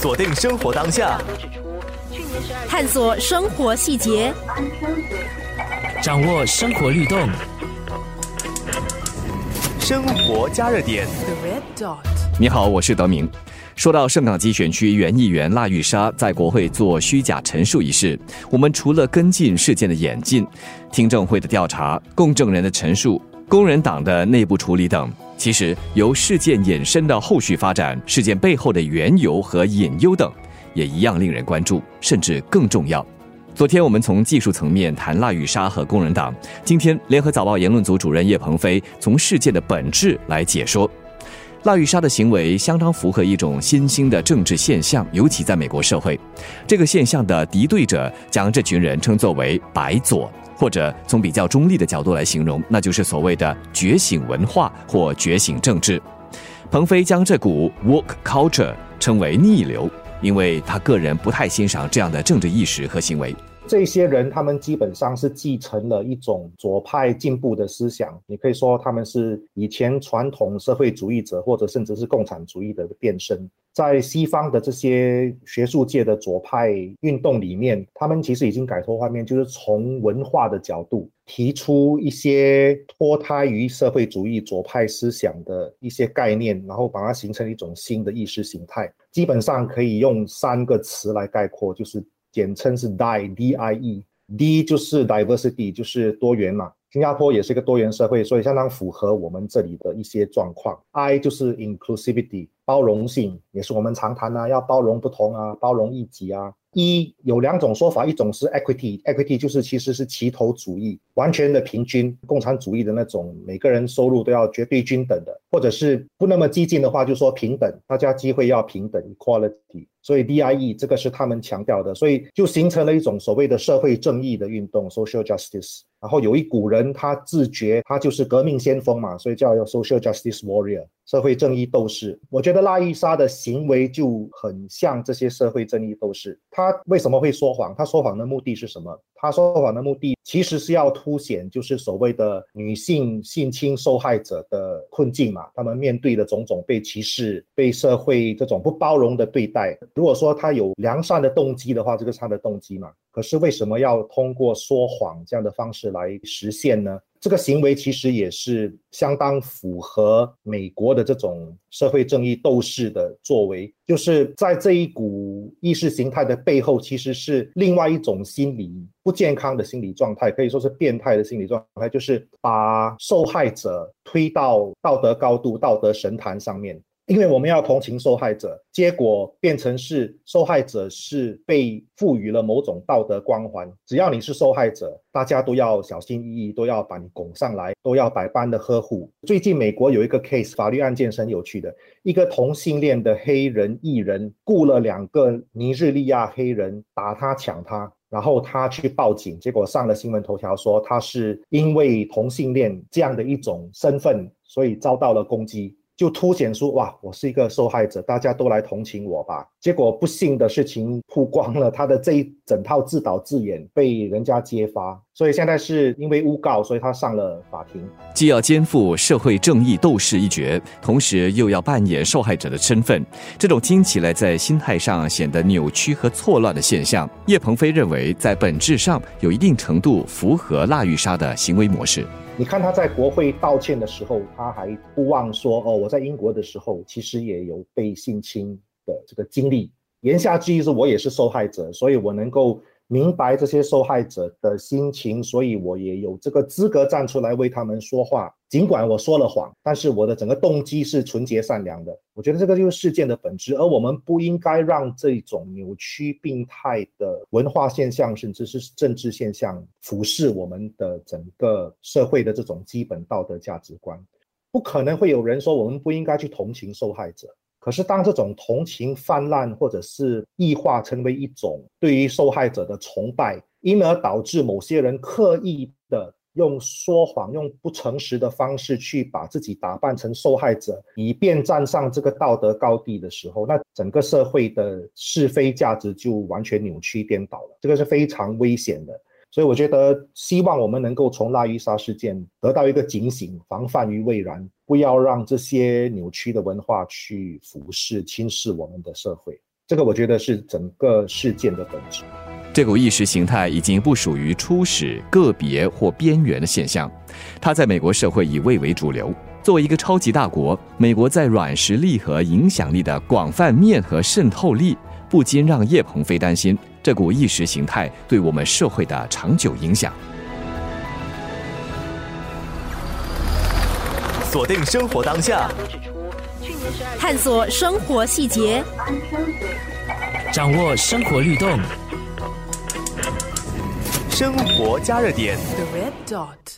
锁定生活当下，探索生活细节，掌握生活律动，生活加热点。你好，我是德明。说到圣港基选区原议员辣玉莎在国会做虚假陈述一事，我们除了跟进事件的演进、听证会的调查、供证人的陈述、工人党的内部处理等，其实由事件衍生的后续发展、事件背后的缘由和隐忧等，也一样令人关注，甚至更重要。昨天我们从技术层面谈腊玉莎和工人党，今天联合早报言论组主任叶鹏飞从事件的本质来解说。拉玉莎的行为相当符合一种新兴的政治现象，尤其在美国社会，这个现象的敌对者将这群人称作为“白左”，或者从比较中立的角度来形容，那就是所谓的觉醒文化或觉醒政治。鹏飞将这股 w o r k culture” 称为逆流，因为他个人不太欣赏这样的政治意识和行为。这些人，他们基本上是继承了一种左派进步的思想。你可以说他们是以前传统社会主义者，或者甚至是共产主义的变身。在西方的这些学术界的左派运动里面，他们其实已经改头换面，就是从文化的角度提出一些脱胎于社会主义左派思想的一些概念，然后把它形成一种新的意识形态。基本上可以用三个词来概括，就是。简称是 DIE，D I E，D 就是 diversity，就是多元嘛。新加坡也是一个多元社会，所以相当符合我们这里的一些状况。I 就是 inclusivity，包容性，也是我们常谈啊，要包容不同啊，包容异己啊。一有两种说法，一种是 equity，equity 就是其实是齐头主义，完全的平均，共产主义的那种，每个人收入都要绝对均等的，或者是不那么激进的话，就说平等，大家机会要平等，equality。所以 DIE 这个是他们强调的，所以就形成了一种所谓的社会正义的运动，social justice。然后有一股人，他自觉他就是革命先锋嘛，所以叫 social justice warrior，社会正义斗士。我觉得拉伊莎的行为就很像这些社会正义斗士。他为什么会说谎？他说谎的目的是什么？他说谎的目的其实是要凸显，就是所谓的女性性侵受害者的困境嘛，他们面对的种种被歧视、被社会这种不包容的对待。如果说他有良善的动机的话，这个是他的动机嘛。可是为什么要通过说谎这样的方式来实现呢？这个行为其实也是相当符合美国的这种社会正义斗士的作为，就是在这一股意识形态的背后，其实是另外一种心理不健康的心理状态，可以说是变态的心理状态，就是把受害者推到道德高度、道德神坛上面。因为我们要同情受害者，结果变成是受害者是被赋予了某种道德光环。只要你是受害者，大家都要小心翼翼，都要把你拱上来，都要百般的呵护。最近美国有一个 case 法律案件是很有趣的，一个同性恋的黑人艺人雇了两个尼日利亚黑人打他抢他，然后他去报警，结果上了新闻头条说他是因为同性恋这样的一种身份，所以遭到了攻击。就凸显出哇，我是一个受害者，大家都来同情我吧。结果不幸的事情曝光了，他的这一整套自导自演被人家揭发，所以现在是因为诬告，所以他上了法庭。既要肩负社会正义斗士一角，同时又要扮演受害者的身份，这种听起来在心态上显得扭曲和错乱的现象，叶鹏飞认为在本质上有一定程度符合腊玉莎的行为模式。你看他在国会道歉的时候，他还不忘说：“哦，我在英国的时候其实也有被性侵的这个经历。”言下之意是我也是受害者，所以我能够。明白这些受害者的心情，所以我也有这个资格站出来为他们说话。尽管我说了谎，但是我的整个动机是纯洁善良的。我觉得这个就是事件的本质，而我们不应该让这种扭曲、病态的文化现象，甚至是政治现象俯视我们的整个社会的这种基本道德价值观。不可能会有人说我们不应该去同情受害者。可是，当这种同情泛滥，或者是异化成为一种对于受害者的崇拜，因而导致某些人刻意的用说谎、用不诚实的方式去把自己打扮成受害者，以便站上这个道德高地的时候，那整个社会的是非价值就完全扭曲颠倒了。这个是非常危险的。所以我觉得，希望我们能够从拉伊莎事件得到一个警醒，防范于未然，不要让这些扭曲的文化去俯视、轻视我们的社会。这个我觉得是整个事件的本质。这股意识形态已经不属于初始、个别或边缘的现象，它在美国社会已蔚为主流。作为一个超级大国，美国在软实力和影响力的广泛面和渗透力，不禁让叶鹏飞担心这股意识形态对我们社会的长久影响。锁定生活当下，探索生活细节，掌握生活律动。生活加热点。The red dot.